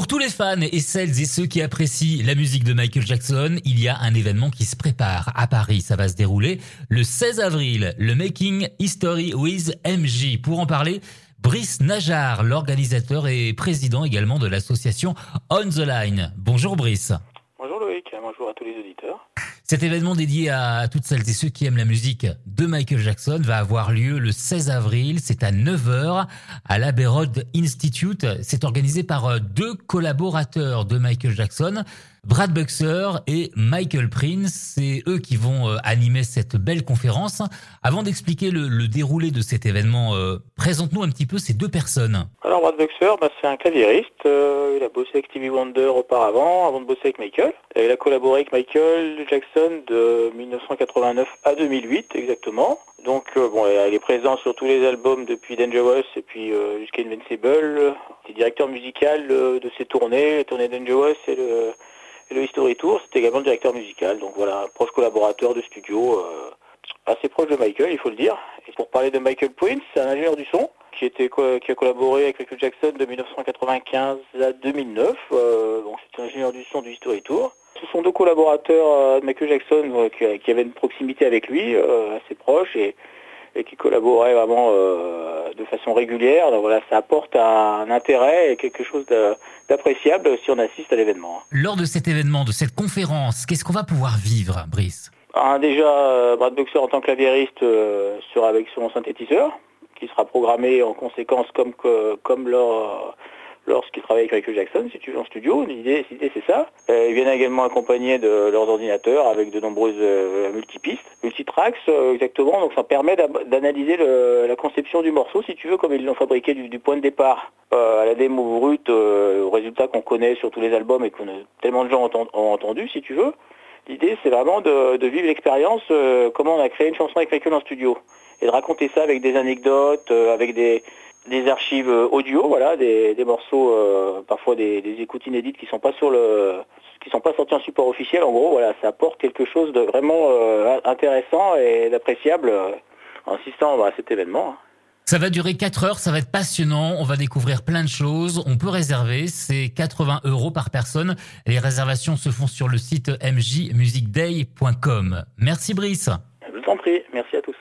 Pour tous les fans et celles et ceux qui apprécient la musique de Michael Jackson, il y a un événement qui se prépare à Paris. Ça va se dérouler le 16 avril, le Making History with MJ. Pour en parler, Brice Najar, l'organisateur et président également de l'association On the Line. Bonjour Brice. Bonjour Loïc, bonjour à tous les auditeurs. Cet événement dédié à toutes celles et ceux qui aiment la musique de Michael Jackson va avoir lieu le 16 avril. C'est à 9h à l'Abbey Road Institute. C'est organisé par euh, deux collaborateurs de Michael Jackson. Brad Buxer et Michael Prince, c'est eux qui vont euh, animer cette belle conférence. Avant d'expliquer le, déroulé de cet événement, euh, présente-nous un petit peu ces deux personnes. Alors Brad Buxer, bah, c'est un claviériste. Euh, il a bossé avec Stevie Wonder auparavant, avant de bosser avec Michael. il a collaboré avec Michael Jackson de 1989 à 2008 exactement. Donc bon, il est présent sur tous les albums depuis Dangerous et puis jusqu'à Invincible. Il est directeur musical de ses tournées, les tournées Dangerous et le le History Tour, c'était également le directeur musical. Donc voilà, un proche collaborateur de studio, euh, assez proche de Michael, il faut le dire. Et pour parler de Michael Prince, c'est un ingénieur du son qui, était, qui a collaboré avec Michael Jackson de 1995 à 2009. Euh, donc c'est un ingénieur du son du History Tour. Ce sont deux collaborateurs euh, de Michael Jackson qui, qui, avaient une proximité avec lui, assez proche, et, et qui collaboraient vraiment de façon régulière. Donc voilà, ça apporte un, intérêt et quelque chose d'appréciable si on assiste à l'événement. Lors de cet événement, de cette conférence, qu'est-ce qu'on va pouvoir vivre, Brice? Ah, Déjà, euh, Brad Buxer en tant que claviériste euh, sera avec son synthétiseur, qui sera programmé en conséquence comme, comme leur lorsqu'ils travaillent avec Michael Jackson, si tu veux, en studio. L'idée, c'est ça. Euh, ils viennent également accompagnés de leurs ordinateurs avec de nombreuses euh, multipistes, multitracks, euh, exactement. Donc ça permet d'analyser la conception du morceau, si tu veux, comme ils l'ont fabriqué du, point de départ à la démo brute, au résultat qu'on connaît sur tous les albums et que tellement de gens ont, entendu, si tu veux. L'idée, c'est vraiment de, vivre l'expérience, comment on a créé une chanson avec Michael en studio. Et de raconter ça avec des anecdotes, avec des, des archives euh, audio, voilà, des, morceaux, euh, parfois des, écoutes inédites qui sont pas sur le qui sont pas sortis en support officiel. En gros, voilà, ça apporte quelque chose de vraiment euh, intéressant et d'appréciable en assistant à cet événement. Ça va durer 4 heures, ça va être passionnant, on va découvrir plein de choses, on peut réserver, c'est 80 euros par personne. Les réservations se font sur le site mjmusicday.com. Merci Brice. Je vous en prie, merci à tous.